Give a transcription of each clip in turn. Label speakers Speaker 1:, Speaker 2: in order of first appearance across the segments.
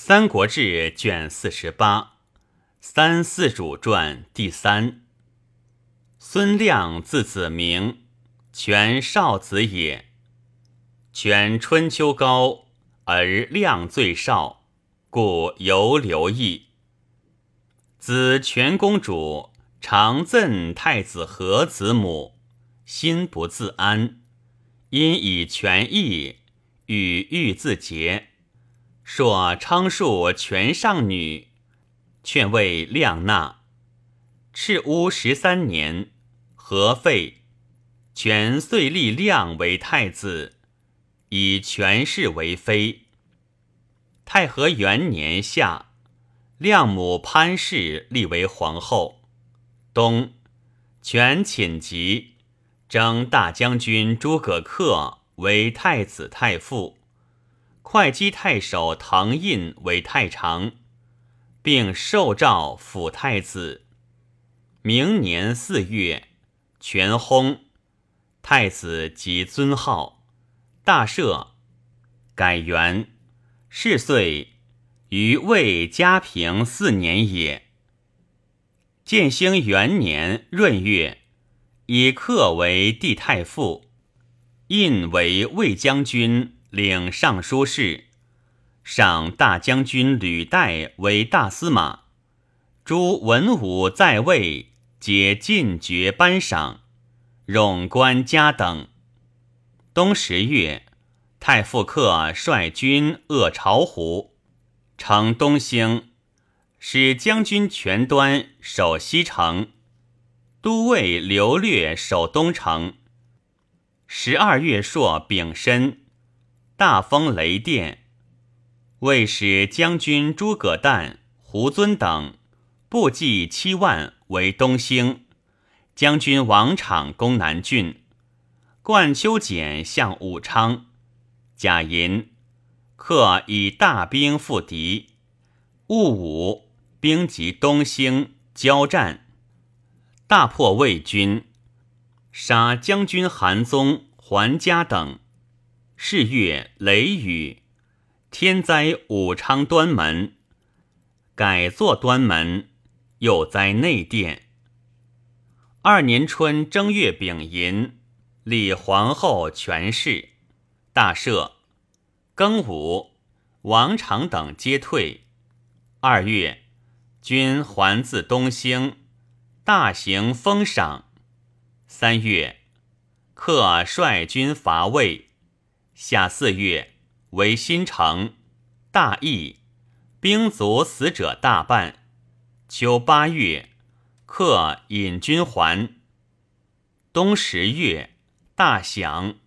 Speaker 1: 三国志》卷四十八，《三四主传》第三。孙亮字子明，权少子也。权春秋高，而亮最少，故犹留意。子权公主常赠太子和子母，心不自安，因以权义与欲自节。说昌树全上女，劝慰亮纳。赤乌十三年，何废，权遂立亮为太子，以权氏为妃。太和元年夏，亮母潘氏立为皇后。冬，权寝疾，征大将军诸葛恪为太子太傅。会稽太守唐胤为太常，并受诏辅太子。明年四月，全薨，太子即尊号，大赦，改元。是岁，于魏嘉平四年也。建兴元年闰月，以克为帝太傅，胤为魏将军。领尚书事，赏大将军吕岱为大司马，诸文武在位皆进爵颁赏，冗官家等。冬十月，太傅克率军扼巢湖，乘东兴，使将军全端守西城，都尉刘略守东城。十二月朔丙申。大风雷电，魏使将军诸葛诞、胡遵等部骑七万为东兴，将军王昶攻南郡，冠丘俭向武昌。贾银克以大兵赴敌，戊午兵及东兴，交战，大破魏军，杀将军韩宗、桓嘉等。是月，雷雨，天灾武昌端门，改作端门，又灾内殿。二年春正月丙寅，立皇后权氏，大赦。庚午，王常等皆退。二月，军还自东兴，大行封赏。三月，克率军伐魏。夏四月，为新城，大邑，兵卒死者大半。秋八月，克引军还。冬十月，大降。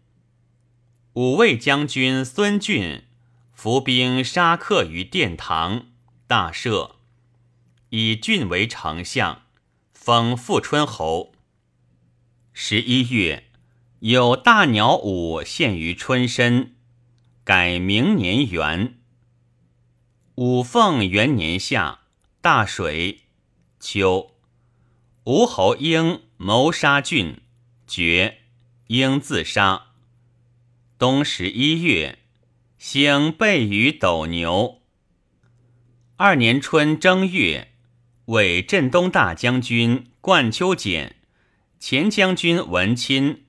Speaker 1: 五位将军孙俊伏兵杀克于殿堂，大赦，以峻为丞相，封富春侯。十一月。有大鸟舞献于春申，改明年元。五凤元年夏，大水。秋，吴侯婴谋杀郡，绝，英自杀。冬十一月，兴备于斗牛。二年春正月，为镇东大将军冠丘俭，前将军文钦。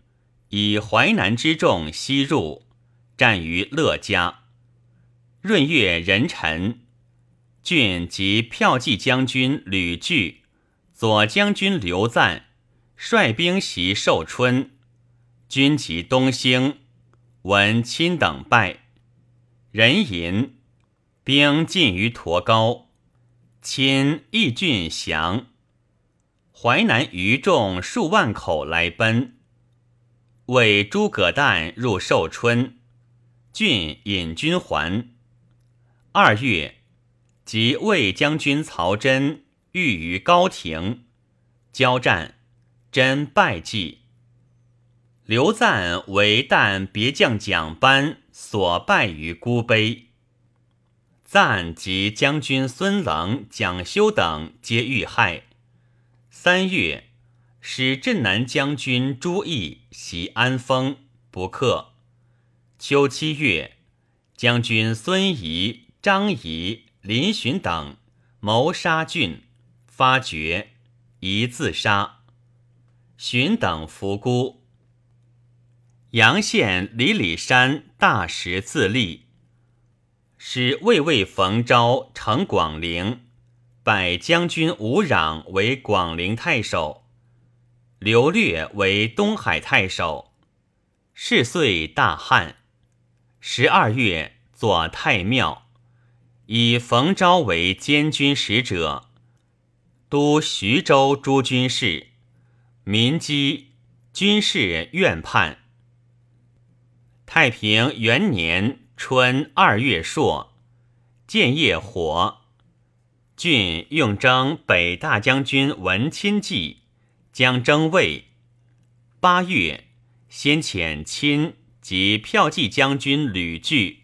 Speaker 1: 以淮南之众西入，战于乐家。闰月壬辰，郡及骠骑将军吕据、左将军刘赞率兵袭寿春，军及东兴，闻亲等败，人淫，兵进于驼高，亲义郡降。淮南余众数万口来奔。为诸葛诞入寿春，郡引军还。二月，即魏将军曹真遇于高亭，交战，真败绩。刘赞为旦别将蒋班所败于孤碑。赞及将军孙棱、蒋修等皆遇害。三月。使镇南将军朱毅袭安丰，不克。秋七月，将军孙仪、张仪林寻等谋杀郡，发觉，宜自杀。寻等伏孤。阳县李里山大石自立，使魏魏冯昭成广陵，拜将军吴壤为广陵太守，刘略为东海太守。是岁大旱，十二月作太庙。以冯昭为监军使者，都徐州诸军事，民饥，军事怨叛。太平元年春二月朔，建业火，郡用征北大将军文钦计，将征魏。八月，先遣亲及骠骑将军吕据。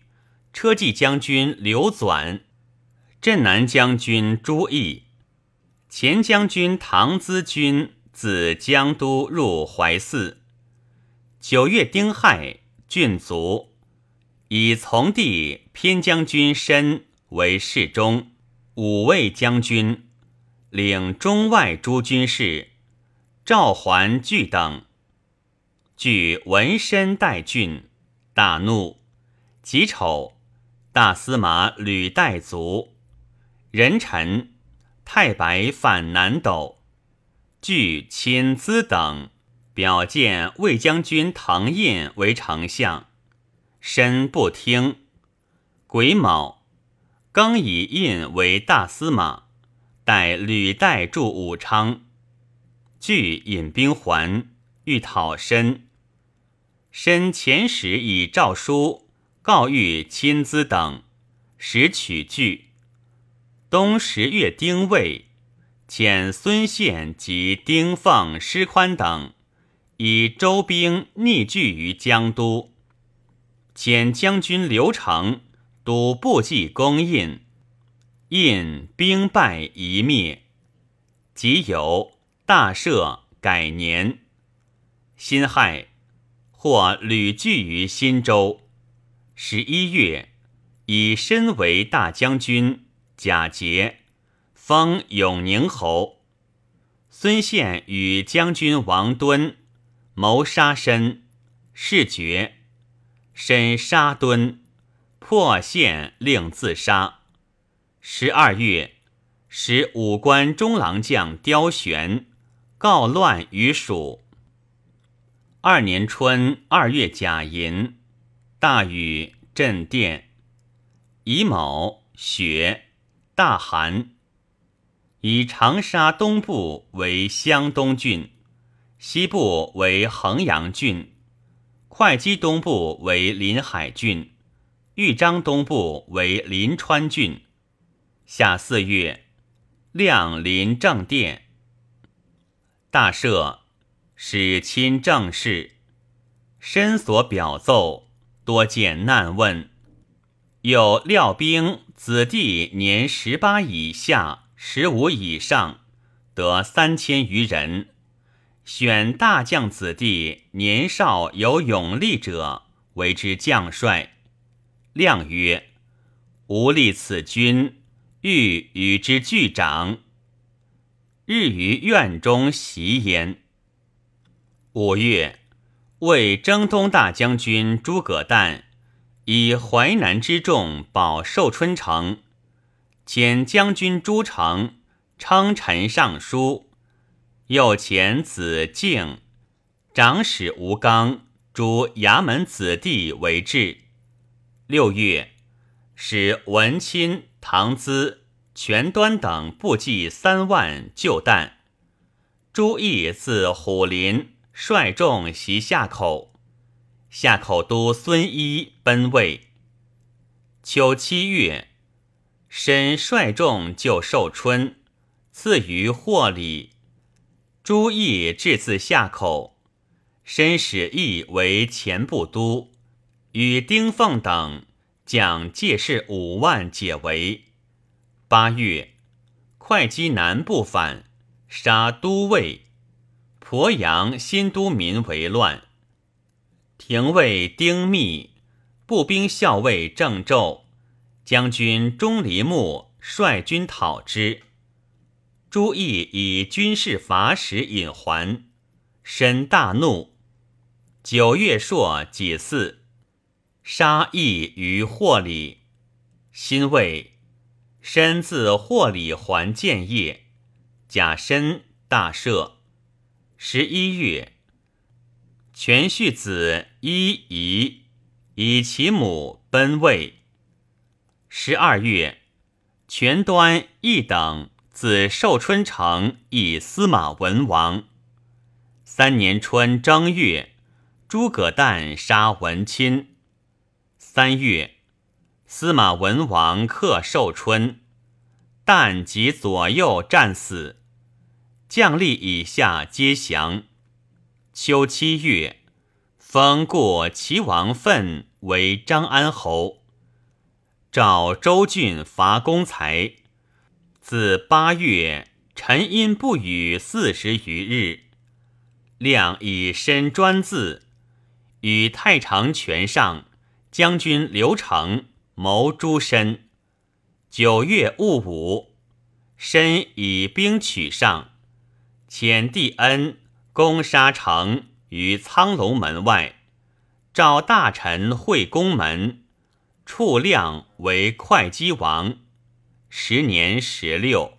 Speaker 1: 车骑将军刘纂、镇南将军朱毅、前将军唐咨军自江都入怀寺。九月丁亥，郡卒，以从弟偏将军申为侍中、五卫将军，领中外诸军事。赵桓惧等，据闻申代郡，大怒，己丑。大司马吕带卒，人臣太白反南斗，据亲资等表见魏将军唐胤为丞相，身不听。癸卯，更以印为大司马，待吕带驻武昌，据引兵还，欲讨申。申遣使以诏书。告谕亲资等，使取据。冬十月丁未，遣孙宪及丁奉、师宽等以周兵逆拒于江都。遣将军刘成督部骑攻印，印兵败一灭。即有大赦改年。辛亥，或屡聚于新州。十一月，以身为大将军，贾节，封永宁侯。孙宪与将军王敦谋杀身，事决。申杀敦，破县，令自杀。十二月，使武关中郎将刁玄告乱于蜀。二年春二月甲寅。大雨震电，乙卯雪，大寒。以长沙东部为湘东郡，西部为衡阳郡，会稽东部为临海郡，豫章东部为临川郡。夏四月，亮临正殿。大赦，使亲政事，申所表奏。多见难问，有廖兵子弟年十八以下、十五以上，得三千余人。选大将子弟年少有勇力者，为之将帅。亮曰：“吾立此军，欲与之俱长。”日于院中习焉。五月。为征东大将军诸葛诞以淮南之众保寿春城，遣将军朱成称臣上书，又遣子敬、长史吴刚诸衙门子弟为质。六月，使文钦、唐咨、全端等部骑三万救旦。朱毅自虎林。率众袭夏口，夏口都孙一奔魏。秋七月，申率众救寿春，赐于霍礼。朱毅至自夏口，申使义为前部都，与丁奉等将借士五万解围。八月，会稽南部反，杀都尉。鄱阳新都民为乱，廷尉丁密、步兵校尉郑胄、将军钟离牧率军讨之。朱毅以军事伐使引还，申大怒。九月朔己巳，杀义于霍里。辛未，申自霍里还建业。甲申，大赦。十一月，全序子伊夷以其母奔魏。十二月，全端一等。自寿春城以司马文王。三年春正月，诸葛诞杀文钦。三月，司马文王克寿春，诞及左右战死，将吏以下皆降。秋七月，封过齐王奋为张安侯。召周郡伐公才。自八月，沉阴不雨四十余日。亮以身专字，与太常权上将军刘成谋诛身。九月戊午，申以兵取上，遣帝恩攻沙城于苍龙门外，召大臣会宫门，处亮为会稽王。时年十六。